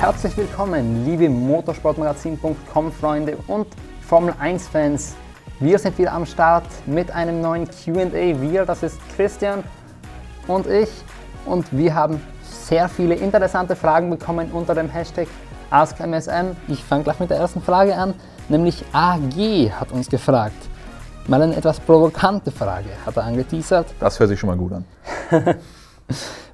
Herzlich willkommen, liebe Motorsportmagazin.com Freunde und Formel 1 Fans. Wir sind wieder am Start mit einem neuen QA. Wir, das ist Christian und ich. Und wir haben sehr viele interessante Fragen bekommen unter dem Hashtag AskMSM. Ich fange gleich mit der ersten Frage an, nämlich AG hat uns gefragt. Mal eine etwas provokante Frage, hat er angeteasert. Das hört sich schon mal gut an.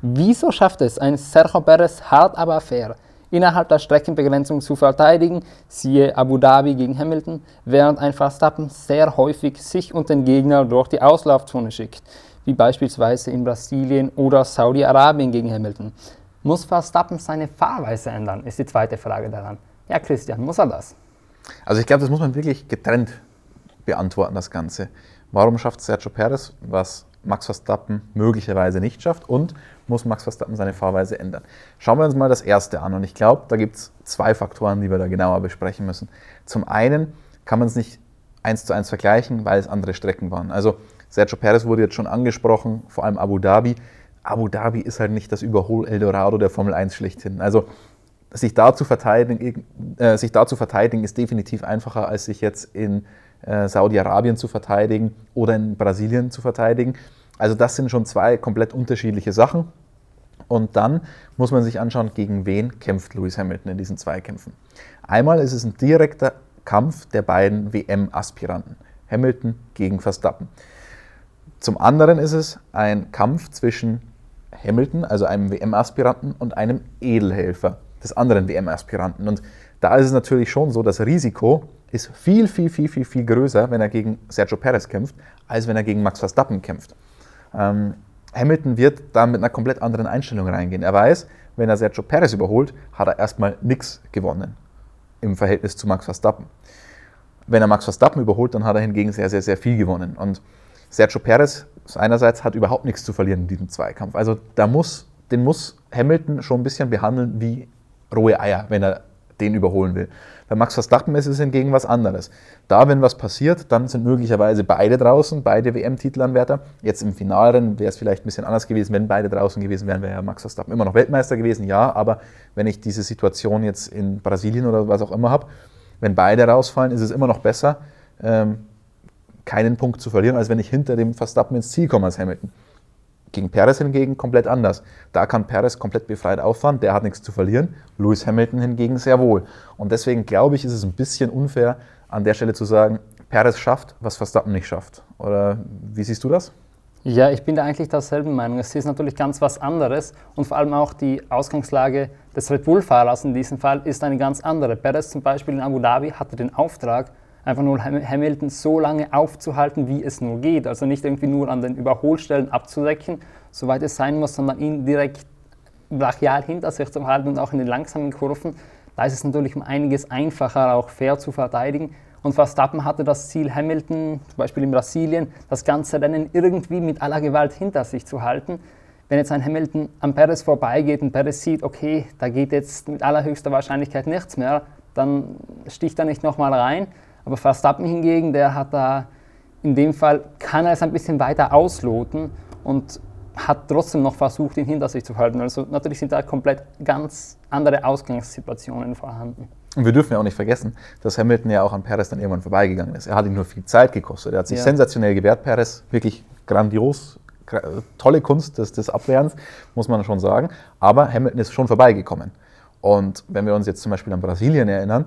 Wieso schafft es ein Sergio Perez hart aber fair, innerhalb der Streckenbegrenzung zu verteidigen, siehe Abu Dhabi gegen Hamilton, während ein Verstappen sehr häufig sich und den Gegner durch die Auslaufzone schickt, wie beispielsweise in Brasilien oder Saudi-Arabien gegen Hamilton. Muss Verstappen seine Fahrweise ändern, ist die zweite Frage daran. Ja, Christian, muss er das? Also ich glaube, das muss man wirklich getrennt beantworten, das Ganze. Warum schafft Sergio Perez, was Max Verstappen möglicherweise nicht schafft und muss Max Verstappen seine Fahrweise ändern. Schauen wir uns mal das erste an und ich glaube, da gibt es zwei Faktoren, die wir da genauer besprechen müssen. Zum einen kann man es nicht eins zu eins vergleichen, weil es andere Strecken waren. Also Sergio Perez wurde jetzt schon angesprochen, vor allem Abu Dhabi. Abu Dhabi ist halt nicht das Überhol-Eldorado der Formel 1 schlechthin. Also sich da, zu verteidigen, äh, sich da zu verteidigen ist definitiv einfacher, als sich jetzt in äh, Saudi-Arabien zu verteidigen oder in Brasilien zu verteidigen. Also das sind schon zwei komplett unterschiedliche Sachen. Und dann muss man sich anschauen, gegen wen kämpft Lewis Hamilton in diesen Zweikämpfen. Einmal ist es ein direkter Kampf der beiden WM-Aspiranten, Hamilton gegen Verstappen. Zum anderen ist es ein Kampf zwischen Hamilton, also einem WM-Aspiranten, und einem Edelhelfer des anderen WM-Aspiranten. Und da ist es natürlich schon so, das Risiko ist viel, viel, viel, viel, viel größer, wenn er gegen Sergio Perez kämpft, als wenn er gegen Max Verstappen kämpft. Ähm, Hamilton wird da mit einer komplett anderen Einstellung reingehen. Er weiß, wenn er Sergio Perez überholt, hat er erstmal nichts gewonnen im Verhältnis zu Max Verstappen. Wenn er Max Verstappen überholt, dann hat er hingegen sehr, sehr, sehr viel gewonnen. Und Sergio Perez einerseits hat überhaupt nichts zu verlieren in diesem Zweikampf. Also da muss, den muss Hamilton schon ein bisschen behandeln wie rohe Eier, wenn er den überholen will. Bei Max Verstappen ist es hingegen was anderes. Da, wenn was passiert, dann sind möglicherweise beide draußen, beide WM-Titelanwärter. Jetzt im Finalrennen wäre es vielleicht ein bisschen anders gewesen, wenn beide draußen gewesen wären, wäre ja Max Verstappen immer noch Weltmeister gewesen, ja, aber wenn ich diese Situation jetzt in Brasilien oder was auch immer habe, wenn beide rausfallen, ist es immer noch besser, ähm, keinen Punkt zu verlieren, als wenn ich hinter dem Verstappen ins Ziel komme als Hamilton. Gegen Perez hingegen komplett anders. Da kann Perez komplett befreit auffahren, der hat nichts zu verlieren. Lewis Hamilton hingegen sehr wohl. Und deswegen glaube ich, ist es ein bisschen unfair, an der Stelle zu sagen, Perez schafft, was Verstappen nicht schafft. Oder wie siehst du das? Ja, ich bin da eigentlich derselben Meinung. Es ist natürlich ganz was anderes und vor allem auch die Ausgangslage des Red Bull-Fahrers in diesem Fall ist eine ganz andere. Perez zum Beispiel in Abu Dhabi hatte den Auftrag, einfach nur Hamilton so lange aufzuhalten, wie es nur geht. Also nicht irgendwie nur an den Überholstellen abzudecken, soweit es sein muss, sondern ihn direkt brachial hinter sich zu halten und auch in den langsamen Kurven. Da ist es natürlich um einiges einfacher, auch fair zu verteidigen. Und Verstappen hatte das Ziel, Hamilton, zum Beispiel in Brasilien, das ganze Rennen irgendwie mit aller Gewalt hinter sich zu halten. Wenn jetzt ein Hamilton am Perez vorbeigeht und Perez sieht, okay, da geht jetzt mit allerhöchster Wahrscheinlichkeit nichts mehr, dann sticht er nicht nochmal rein. Aber Verstappen hingegen, der hat da in dem Fall, kann er es ein bisschen weiter ausloten und hat trotzdem noch versucht, ihn hinter sich zu halten. Also natürlich sind da komplett ganz andere Ausgangssituationen vorhanden. Und wir dürfen ja auch nicht vergessen, dass Hamilton ja auch an Perez dann irgendwann vorbeigegangen ist. Er hat ihm nur viel Zeit gekostet. Er hat sich ja. sensationell gewehrt, Perez. Wirklich grandios, tolle Kunst des, des Abwehrens, muss man schon sagen. Aber Hamilton ist schon vorbeigekommen. Und wenn wir uns jetzt zum Beispiel an Brasilien erinnern,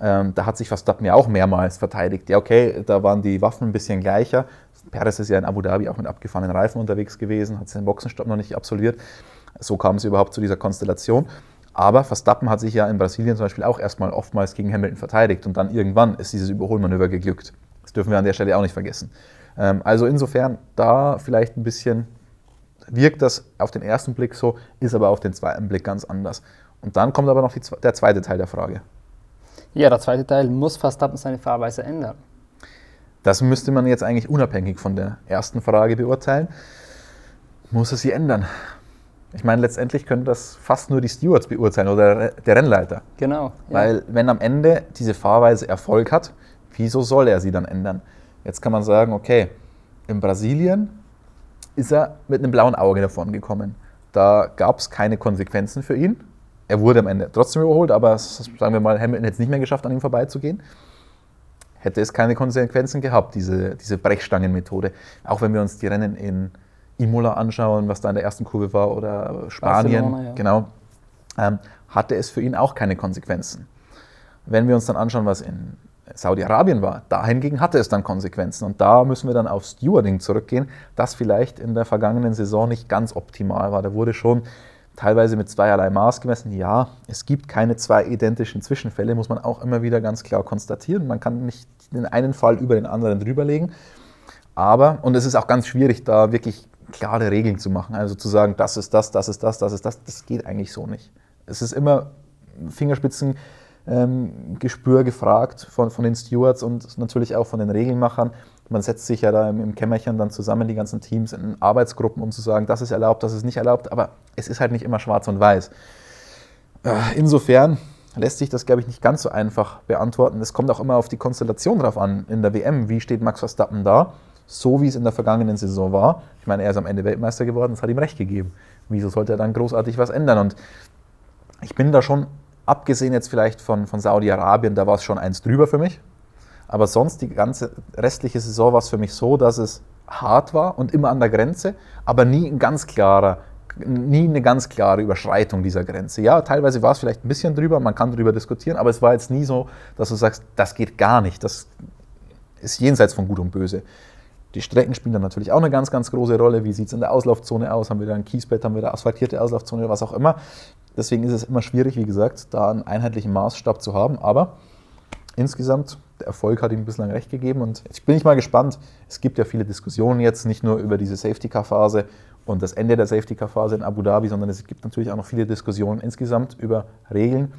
ähm, da hat sich Verstappen ja auch mehrmals verteidigt. Ja, okay, da waren die Waffen ein bisschen gleicher. Perez ist ja in Abu Dhabi auch mit abgefahrenen Reifen unterwegs gewesen, hat seinen Boxenstopp noch nicht absolviert. So kam es überhaupt zu dieser Konstellation. Aber Verstappen hat sich ja in Brasilien zum Beispiel auch erstmal oftmals gegen Hamilton verteidigt und dann irgendwann ist dieses Überholmanöver geglückt. Das dürfen wir an der Stelle auch nicht vergessen. Ähm, also insofern da vielleicht ein bisschen wirkt das auf den ersten Blick so, ist aber auf den zweiten Blick ganz anders. Und dann kommt aber noch die, der zweite Teil der Frage. Ja, der zweite Teil, muss Verstappen seine Fahrweise ändern? Das müsste man jetzt eigentlich unabhängig von der ersten Frage beurteilen. Muss er sie ändern? Ich meine, letztendlich können das fast nur die Stewards beurteilen oder der Rennleiter. Genau. Ja. Weil wenn am Ende diese Fahrweise Erfolg hat, wieso soll er sie dann ändern? Jetzt kann man sagen, okay, in Brasilien ist er mit einem blauen Auge davon gekommen. Da gab es keine Konsequenzen für ihn Er wurde am Ende trotzdem überholt, aber sagen wir mal, Hamilton hätte es nicht mehr geschafft, an ihm vorbeizugehen. Hätte es keine Konsequenzen gehabt, diese, diese Brechstangenmethode. Auch wenn wir uns die Rennen in Imola anschauen, was da in der ersten Kurve war, oder Spanien, ja. genau, ähm, hatte es für ihn auch keine Konsequenzen. Wenn wir uns dann anschauen, was in Saudi-Arabien war, da hingegen hatte es dann Konsequenzen. Und da müssen wir dann auf Stewarding zurückgehen, das vielleicht in der vergangenen Saison nicht ganz optimal war. Da wurde schon teilweise mit zweierlei Maß gemessen. Ja, es gibt keine zwei identischen Zwischenfälle, muss man auch immer wieder ganz klar konstatieren. Man kann nicht den einen Fall über den anderen drüberlegen. Aber, und es ist auch ganz schwierig, da wirklich klare Regeln zu machen. Also zu sagen, das ist das, das ist das, das ist das, das geht eigentlich so nicht. Es ist immer Fingerspitzen ähm, gefragt von, von den Stewards und natürlich auch von den Regelmachern. Man setzt sich ja da im, Kämmerchen dann zusammen, die ganzen Teams, in Arbeitsgruppen, um zu sagen, das ist erlaubt, das ist nicht erlaubt, aber es ist halt nicht immer schwarz und weiß. Äh, insofern lässt sich das, glaube ich, nicht ganz so einfach beantworten. Es kommt auch immer auf die Konstellation drauf an in der WM. Wie steht Max Verstappen da? So wie es in der vergangenen Saison war. Ich meine, er ist am Ende Weltmeister geworden, das hat ihm recht gegeben. Wieso sollte er dann großartig was ändern? Und ich bin da schon abgesehen jetzt vielleicht von, von Saudi-Arabien, da war es schon eins drüber für mich. Aber sonst die ganze restliche Saison war es für mich so, dass es hart war und immer an der Grenze, aber nie ein ganz klarer, nie eine ganz klare Überschreitung dieser Grenze. Ja, teilweise war es vielleicht ein bisschen drüber, man kann darüber diskutieren, aber es war jetzt nie so, dass du sagst, das geht gar nicht, das ist jenseits von Gut und Böse. Die Strecken spielen dann natürlich auch eine ganz, ganz große Rolle. Wie sieht es in der Auslaufzone aus? Haben wir da ein Kiesbett, haben wir da asphaltierte Auslaufzone, was auch immer. Deswegen ist es immer schwierig, wie gesagt, da einen einheitlichen Maßstab zu haben. Aber insgesamt, der Erfolg hat ihm bislang recht gegeben. Und ich bin nicht mal gespannt. Es gibt ja viele Diskussionen jetzt, nicht nur über diese Safety-Car-Phase und das Ende der Safety-Car-Phase in Abu Dhabi, sondern es gibt natürlich auch noch viele Diskussionen insgesamt über Regeln.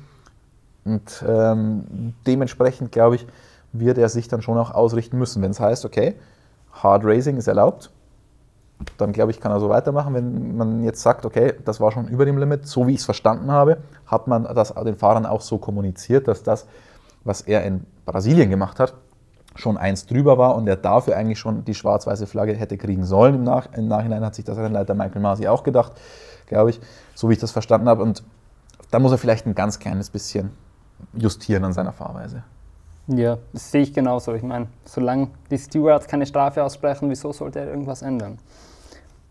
Und ähm, dementsprechend, glaube ich, wird er sich dann schon auch ausrichten müssen. Wenn es heißt, okay, Hard Racing ist erlaubt, dann glaube ich, kann er so weitermachen. Wenn man jetzt sagt, okay, das war schon über dem Limit, so wie ich es verstanden habe, hat man das den Fahrern auch so kommuniziert, dass das, was er in Brasilien gemacht hat, schon eins drüber war und er dafür eigentlich schon die schwarz-weiße Flagge hätte kriegen sollen. Im, Nach Im, Nachhinein hat sich das Rennleiter Michael Masi auch gedacht, glaube ich, so wie ich das verstanden habe. Und da muss er vielleicht ein ganz kleines bisschen justieren an seiner Fahrweise. Ja, das sehe ich genauso. Ich meine, solange die Stewards keine Strafe aussprechen, wieso sollte er irgendwas ändern?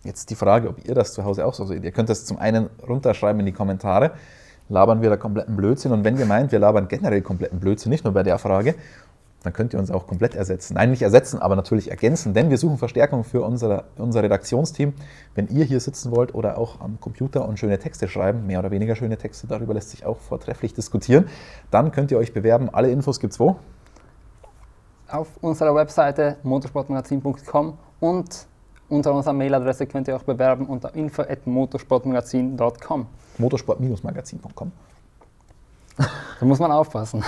Jetzt die Frage, ob ihr das zu Hause auch so seht. Ihr könnt das zum einen runterschreiben in die Kommentare. Labern wir da kompletten Blödsinn? Und wenn ihr meint, wir labern generell kompletten Blödsinn, nicht nur bei der Frage, dann könnt ihr uns auch komplett ersetzen. Nein, nicht ersetzen, aber natürlich ergänzen, denn wir suchen Verstärkung für unser, unser Redaktionsteam. Wenn ihr hier sitzen wollt oder auch am Computer und schöne Texte schreiben, mehr oder weniger schöne Texte, darüber lässt sich auch vortrefflich diskutieren, dann könnt ihr euch bewerben. Alle Infos gibt es wo? Auf unserer Webseite motorsportmagazin.com und unter unserer Mailadresse könnt ihr auch bewerben unter info.motorsportmagazin.com. Motorsport-magazin.com. Da muss man aufpassen.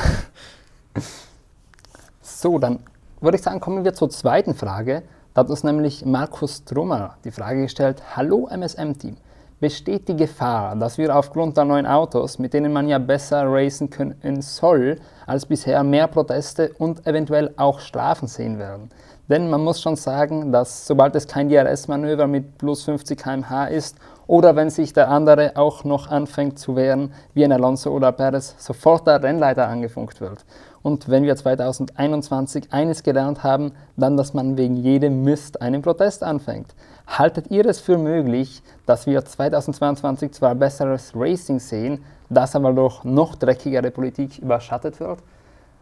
So, dann würde ich sagen, kommen wir zur zweiten Frage. Da hat uns nämlich Markus Trummer die Frage gestellt: Hallo MSM-Team, besteht die Gefahr, dass wir aufgrund der neuen Autos, mit denen man ja besser racen können soll, als bisher mehr Proteste und eventuell auch Strafen sehen werden? Denn man muss schon sagen, dass sobald es kein DRS-Manöver mit plus 50 km/h ist oder wenn sich der andere auch noch anfängt zu wehren, wie ein Alonso oder Perez, sofort der Rennleiter angefunkt wird. Und wenn wir 2021 eines gelernt haben, dann, dass man wegen jedem Mist einen Protest anfängt. Haltet ihr es für möglich, dass wir 2022 zwar besseres Racing sehen, das aber durch noch dreckigere Politik überschattet wird?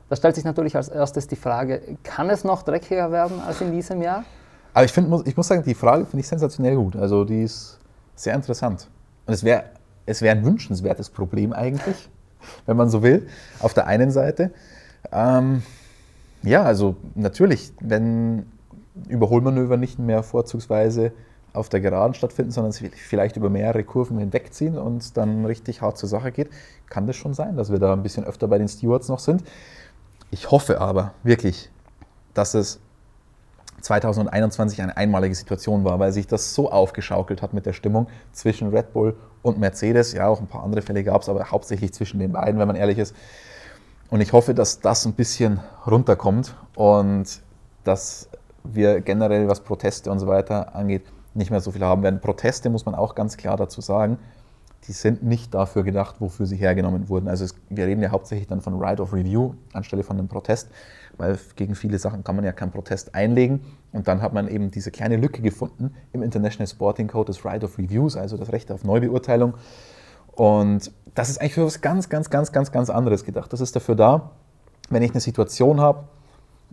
Da stellt sich natürlich als erstes die Frage, kann es noch dreckiger werden als in diesem Jahr? Aber ich, find, ich muss sagen, die Frage finde ich sensationell gut. Also die ist sehr interessant. Und es wäre es wär ein wünschenswertes Problem eigentlich, wenn man so will, auf der einen Seite. Ähm, ja, also natürlich, wenn Überholmanöver nicht mehr vorzugsweise auf der Geraden stattfinden, sondern vielleicht über mehrere Kurven hinwegziehen und dann richtig hart zur Sache geht, kann das schon sein, dass wir da ein bisschen öfter bei den Stewards noch sind. Ich hoffe aber wirklich, dass es 2021 eine einmalige Situation war, weil sich das so aufgeschaukelt hat mit der Stimmung zwischen Red Bull und Mercedes. Ja, auch ein paar andere Fälle gab es, aber hauptsächlich zwischen den beiden, wenn man ehrlich ist. Und ich hoffe, dass das ein bisschen runterkommt und dass wir generell, was Proteste und so weiter angeht, nicht mehr so viel haben werden. Proteste muss man auch ganz klar dazu sagen, die sind nicht dafür gedacht, wofür sie hergenommen wurden. Also es, wir reden ja hauptsächlich dann von Right of Review anstelle von einem Protest, weil gegen viele Sachen kann man ja keinen Protest einlegen. Und dann hat man eben diese kleine Lücke gefunden im International Sporting Code des Right of Reviews, also das Recht auf Neubeurteilung. Und das ist eigentlich für was ganz, ganz, ganz, ganz, ganz anderes gedacht. Das ist dafür da, wenn ich eine Situation habe,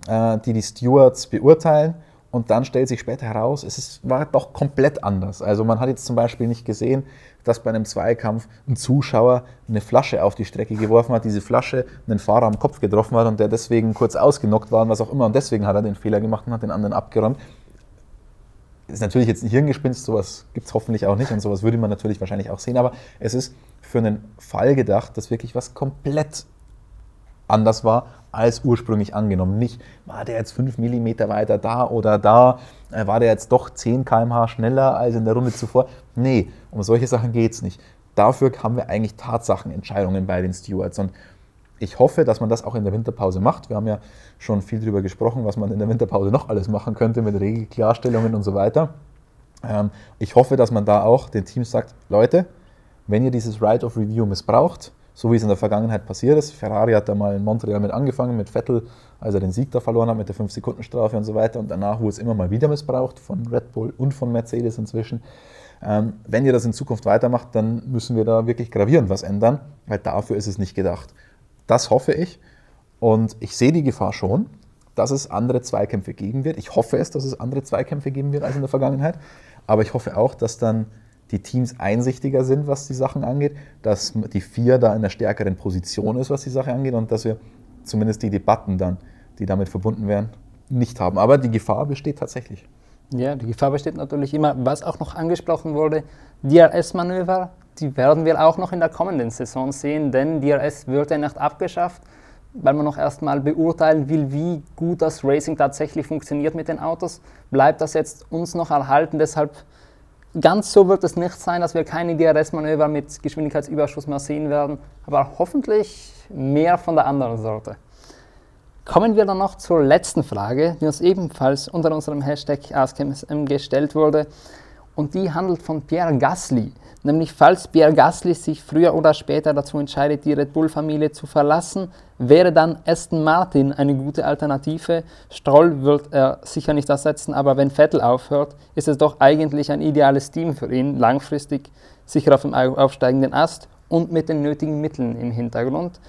äh, die die Stewards beurteilen und dann stellt sich später heraus, es ist, war doch komplett anders. Also man hat jetzt zum Beispiel nicht gesehen, dass bei einem Zweikampf ein Zuschauer eine Flasche auf die Strecke geworfen hat, diese Flasche einen Fahrer am Kopf getroffen hat und der deswegen kurz ausgenockt war und was auch immer. Und deswegen hat er den Fehler gemacht und hat den anderen abgeräumt. Ist natürlich jetzt ein Hirngespinst, sowas gibt es hoffentlich auch nicht und sowas würde man natürlich wahrscheinlich auch sehen, aber es ist für einen Fall gedacht, dass wirklich was komplett anders war als ursprünglich angenommen. Nicht, war der jetzt 5 mm weiter da oder da, äh, war der jetzt doch 10 km/h schneller als in der Runde zuvor. Nee, um solche Sachen geht es nicht. Dafür haben wir eigentlich Tatsachenentscheidungen bei den Stewards. Und ich hoffe, dass man das auch in der Winterpause macht. Wir haben ja schon viel darüber gesprochen, was man in der Winterpause noch alles machen könnte mit Regelklarstellungen und so weiter. Ähm, ich hoffe, dass man da auch den Teams sagt, Leute, wenn ihr dieses Right of Review missbraucht, so wie es in der Vergangenheit passiert ist. Ferrari hat da mal in Montreal mit angefangen, mit Vettel, als er den Sieg da verloren hat mit der 5-Sekunden-Strafe und so weiter. Und danach wurde es immer mal wieder missbraucht von Red Bull und von Mercedes inzwischen. Ähm, wenn ihr das in Zukunft weitermacht, dann müssen wir da wirklich gravierend was ändern, weil dafür ist es nicht gedacht. Das hoffe ich und ich sehe die Gefahr schon, dass es andere Zweikämpfe geben wird. Ich hoffe es, dass es andere Zweikämpfe geben wird als in der Vergangenheit, aber ich hoffe auch, dass dann die Teams einsichtiger sind, was die Sachen angeht, dass die vier da in einer stärkeren Position ist, was die Sache angeht und dass wir zumindest die Debatten dann, die damit verbunden wären, nicht haben. Aber die Gefahr besteht tatsächlich. Ja, die Gefahr besteht natürlich immer, was auch noch angesprochen wurde, DRS-Manöver, die werden wir auch noch in der kommenden Saison sehen, denn DRS wird ja nicht abgeschafft, weil man noch erstmal beurteilen will, wie gut das Racing tatsächlich funktioniert mit den Autos. Bleibt das jetzt uns noch erhalten, deshalb Ganz so wird es nicht sein, dass wir keine DRS-Manöver mit Geschwindigkeitsüberschuss mehr sehen werden, aber hoffentlich mehr von der anderen Sorte. Kommen wir dann noch zur letzten Frage, die uns ebenfalls unter unserem Hashtag AskMSM gestellt wurde. Und die handelt von Pierre Gasly. Nämlich, falls Pierre Gasly sich früher oder später dazu entscheidet, die Red Bull-Familie zu verlassen, wäre dann Aston Martin eine gute Alternative. Stroll wird er sicher nicht ersetzen, aber wenn Vettel aufhört, ist es doch eigentlich ein ideales Team für ihn, langfristig sicher auf dem aufsteigenden Ast und mit den nötigen Mitteln im Hintergrund.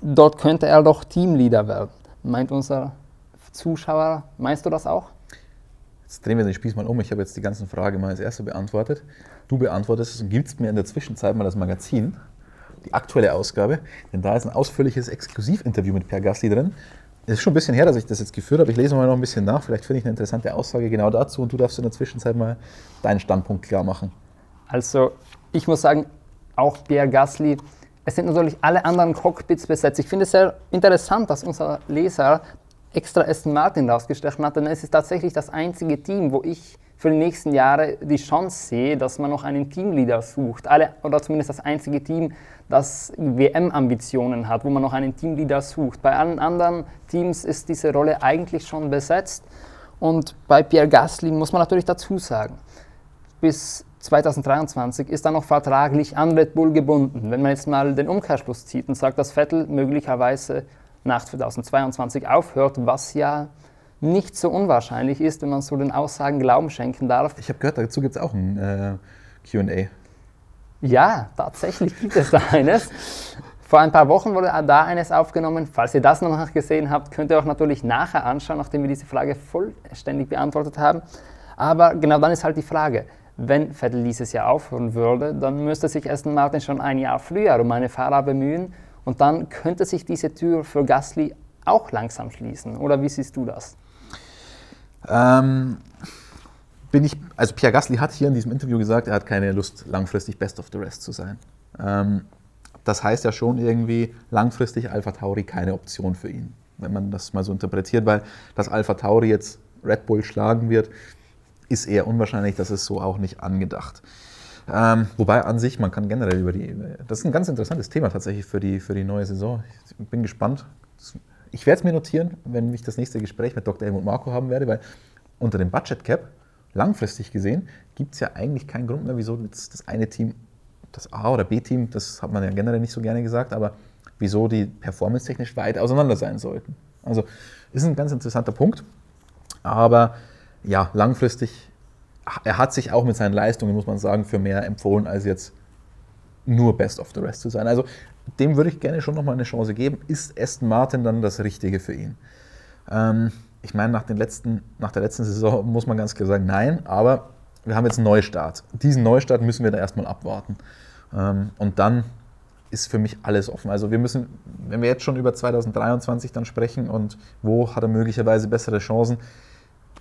Dort könnte er doch Teamleader werden, meint unser Zuschauer. Meinst du das auch? Jetzt drehen wir den Spieß mal um. Ich habe jetzt die ganzen Fragen mal als erste beantwortet. Du beantwortest es und gibst mir in der Zwischenzeit mal das Magazin, die aktuelle Ausgabe, denn da ist ein ausführliches Exklusivinterview mit Per Gasly drin. Es ist schon ein bisschen her, dass ich das jetzt geführt habe. Ich lese mal noch ein bisschen nach. Vielleicht finde ich eine interessante Aussage genau dazu und du darfst in der Zwischenzeit mal deinen Standpunkt klar machen. Also, ich muss sagen, auch Pierre Gasly, es sind natürlich alle anderen Cockpits besetzt. Ich finde es sehr interessant, dass unser Leser extra Aston Martin rausgestrichen hat, denn es ist tatsächlich das einzige Team, wo ich für die nächsten Jahre die Chance sehe, dass man noch einen Teamleader sucht. Alle, oder zumindest das einzige Team, das WM-Ambitionen hat, wo man noch einen Teamleader sucht. Bei allen anderen Teams ist diese Rolle eigentlich schon besetzt. Und bei Pierre Gasly muss man natürlich dazu sagen, bis 2023 ist er noch vertraglich an Red Bull gebunden. Wenn man jetzt mal den Umkehrschluss zieht und sagt, dass Vettel möglicherweise nach 2022 aufhört, was ja nicht so unwahrscheinlich ist, wenn man so den Aussagen Glauben schenken darf. Ich habe gehört, dazu gibt es auch ein äh, QA. Ja, tatsächlich gibt es da eines. Vor ein paar Wochen wurde da eines aufgenommen. Falls ihr das noch nicht gesehen habt, könnt ihr auch natürlich nachher anschauen, nachdem wir diese Frage vollständig beantwortet haben. Aber genau dann ist halt die Frage, wenn Vettel dieses Jahr aufhören würde, dann müsste sich Aston Martin schon ein Jahr früher um eine Fahrer bemühen und dann könnte sich diese Tür für Gasly auch langsam schließen. Oder wie siehst du das? Ähm, bin ich, also Pierre Gasly hat hier in diesem Interview gesagt, er hat keine Lust, langfristig Best of the Rest zu sein. Ähm, das heißt ja schon irgendwie, langfristig Alpha Tauri keine Option für ihn, wenn man das mal so interpretiert, weil dass Alpha Tauri jetzt Red Bull schlagen wird, ist eher unwahrscheinlich, das ist so auch nicht angedacht. Ähm, wobei an sich, man kann generell über die. Das ist ein ganz interessantes Thema tatsächlich für die, für die neue Saison. Ich bin gespannt. Ich werde es mir notieren, wenn ich das nächste Gespräch mit Dr. Helmut Marco haben werde, weil unter dem Budget Cap, langfristig gesehen, gibt es ja eigentlich keinen Grund mehr, wieso das eine Team das A- oder B-Team, das hat man ja generell nicht so gerne gesagt, aber wieso die performance-technisch weit auseinander sein sollten. Also ist ein ganz interessanter Punkt. Aber ja, langfristig, er hat sich auch mit seinen Leistungen, muss man sagen, für mehr empfohlen, als jetzt nur Best of the Rest zu sein. Also dem würde ich gerne schon nochmal eine Chance geben. Ist Aston Martin dann das Richtige für ihn? Ähm, ich meine, nach, den letzten, nach der letzten Saison muss man ganz klar sagen, nein, aber wir haben jetzt einen Neustart. Diesen Neustart müssen wir da erstmal abwarten. Ähm, und dann ist für mich alles offen. Also wir müssen, wenn wir jetzt schon über 2023 dann sprechen und wo hat er möglicherweise bessere Chancen,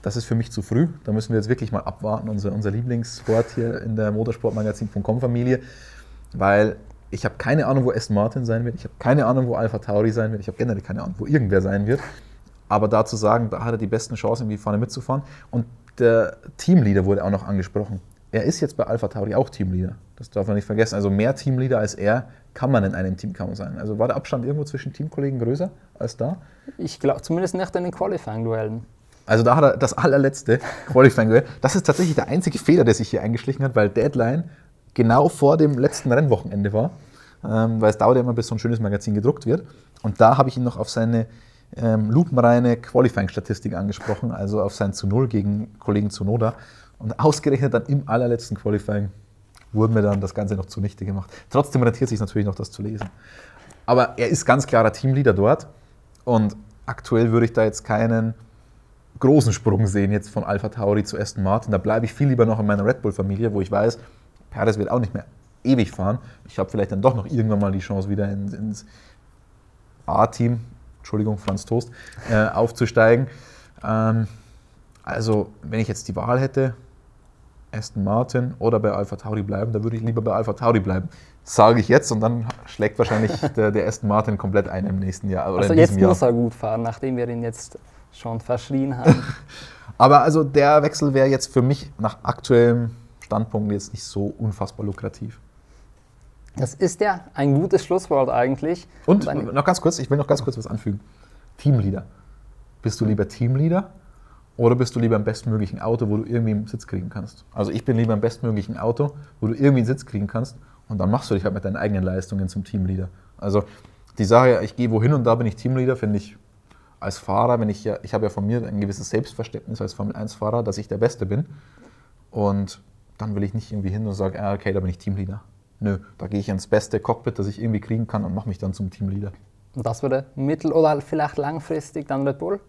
das ist für mich zu früh. Da müssen wir jetzt wirklich mal abwarten, unser, unser Lieblingssport hier in der motorsportmagazin.com Familie, weil ich habe keine Ahnung, wo Aston Martin sein wird. Ich habe keine Ahnung, wo Alpha Tauri sein wird. Ich habe generell keine Ahnung, wo irgendwer sein wird. Aber da zu sagen, da hat er die besten Chancen, irgendwie vorne mitzufahren. Und der Teamleader wurde auch noch angesprochen. Er ist jetzt bei Alpha Tauri auch Teamleader. Das darf man nicht vergessen. Also mehr Teamleader als er kann man in einem Team kaum sein. Also war der Abstand irgendwo zwischen Teamkollegen größer als da? Ich glaube zumindest in den Qualifying-Duellen. Also da hat er das allerletzte Qualifying-Duell. Das ist tatsächlich der einzige Fehler, der sich hier eingeschlichen hat, weil Deadline genau vor dem letzten Rennwochenende war. Ähm, weil es dauert ja immer, bis so ein schönes Magazin gedruckt wird. Und da habe ich ihn noch auf seine ähm, lupenreine Qualifying-Statistik angesprochen, also auf sein zu Null gegen Kollegen Zunoda. Und ausgerechnet dann im allerletzten Qualifying wurde mir dann das Ganze noch zunichte gemacht. Trotzdem rentiert sich natürlich noch, das zu lesen. Aber er ist ganz klarer Teamleader dort und aktuell würde ich da jetzt keinen großen Sprung sehen jetzt von Alpha Tauri zu Aston Martin. Da bleibe ich viel lieber noch in meiner Red Bull-Familie, wo ich weiß, Perez wird auch nicht mehr ewig fahren. Ich habe vielleicht dann doch noch irgendwann mal die Chance, wieder ins, ins A-Team, Entschuldigung, Franz Toast, äh, aufzusteigen. Ähm, also, wenn ich jetzt die Wahl hätte, Aston Martin oder bei Alpha Tauri bleiben, da würde ich lieber bei Alpha Tauri bleiben. Sage ich jetzt und dann schlägt wahrscheinlich der, der Aston Martin komplett ein im nächsten Jahr. Oder also in jetzt diesem muss Jahr. er gut fahren, nachdem wir ihn jetzt schon verschrien haben. Aber also der Wechsel wäre jetzt für mich nach aktuellem Standpunkt jetzt nicht so unfassbar lukrativ. Das ist ja ein gutes Schlusswort eigentlich. Und ein- noch ganz kurz, ich will noch ganz kurz was anfügen. Teamleader. Bist du lieber Teamleader oder bist du lieber im bestmöglichen Auto, wo du irgendwie einen Sitz kriegen kannst? Also ich bin lieber im bestmöglichen Auto, wo du irgendwie einen Sitz kriegen kannst und dann machst du dich halt mit deinen eigenen Leistungen zum Teamleader. Also die Sache, ich gehe wohin und da bin ich Teamleader, finde ich als Fahrer, wenn ich ja, ich habe ja von mir ein gewisses Selbstverständnis als Formel 1-Fahrer, dass ich der Beste bin. Und dann will ich nicht irgendwie hin und sage, ah, okay, da bin ich Teamleader. Nö, da gehe ich ins beste Cockpit, das ich irgendwie kriegen kann und mache mich dann zum Teamleader. Und das würde mittel- oder vielleicht langfristig dann Red Bull?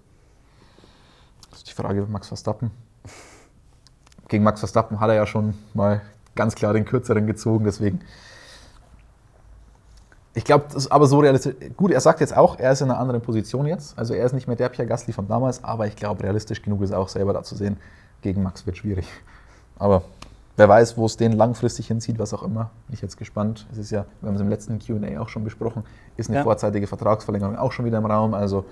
Das ist die Frage Max Verstappen. Gegen Max Verstappen hat er ja schon mal ganz klar den kürzeren gezogen, deswegen. Ich glaube, das ist aber so realistisch. Gut, er sagt jetzt auch, er ist in einer anderen Position jetzt. Also er ist nicht mehr der Pierre Gasly von damals, aber ich glaube, realistisch genug ist auch selber da zu sehen. Gegen Max wird schwierig. Aber wer weiß, wo es den langfristig hinzieht, was auch immer. Bin ich jetzt gespannt. Es ist ja, wir haben es im letzten QA auch schon besprochen, ist eine Ja. vorzeitige Vertragsverlängerung auch schon wieder im Raum. Also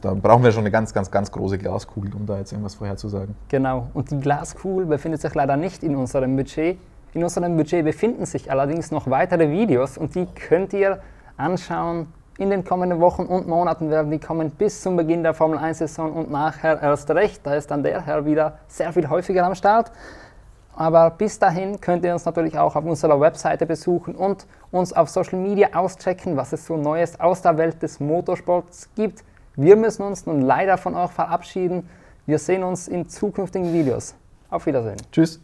da brauchen wir schon eine ganz, ganz, ganz große Glaskugel, um da jetzt irgendwas vorherzusagen. Genau. Und die Glaskugel befindet sich leider nicht in unserem Budget. In unserem Budget befinden sich allerdings noch weitere Videos und die könnt ihr anschauen. In den kommenden Wochen und Monaten werden die kommen bis zum Beginn der Formel 1-Saison und nachher erst recht. Da ist dann der Herr wieder sehr viel häufiger am Start. Aber bis dahin könnt ihr uns natürlich auch auf unserer Webseite besuchen und uns auf Social Media auschecken, was es so Neues aus der Welt des Motorsports gibt. Wir müssen uns nun leider von euch verabschieden. Wir sehen uns in zukünftigen Videos. Auf Wiedersehen. Tschüss!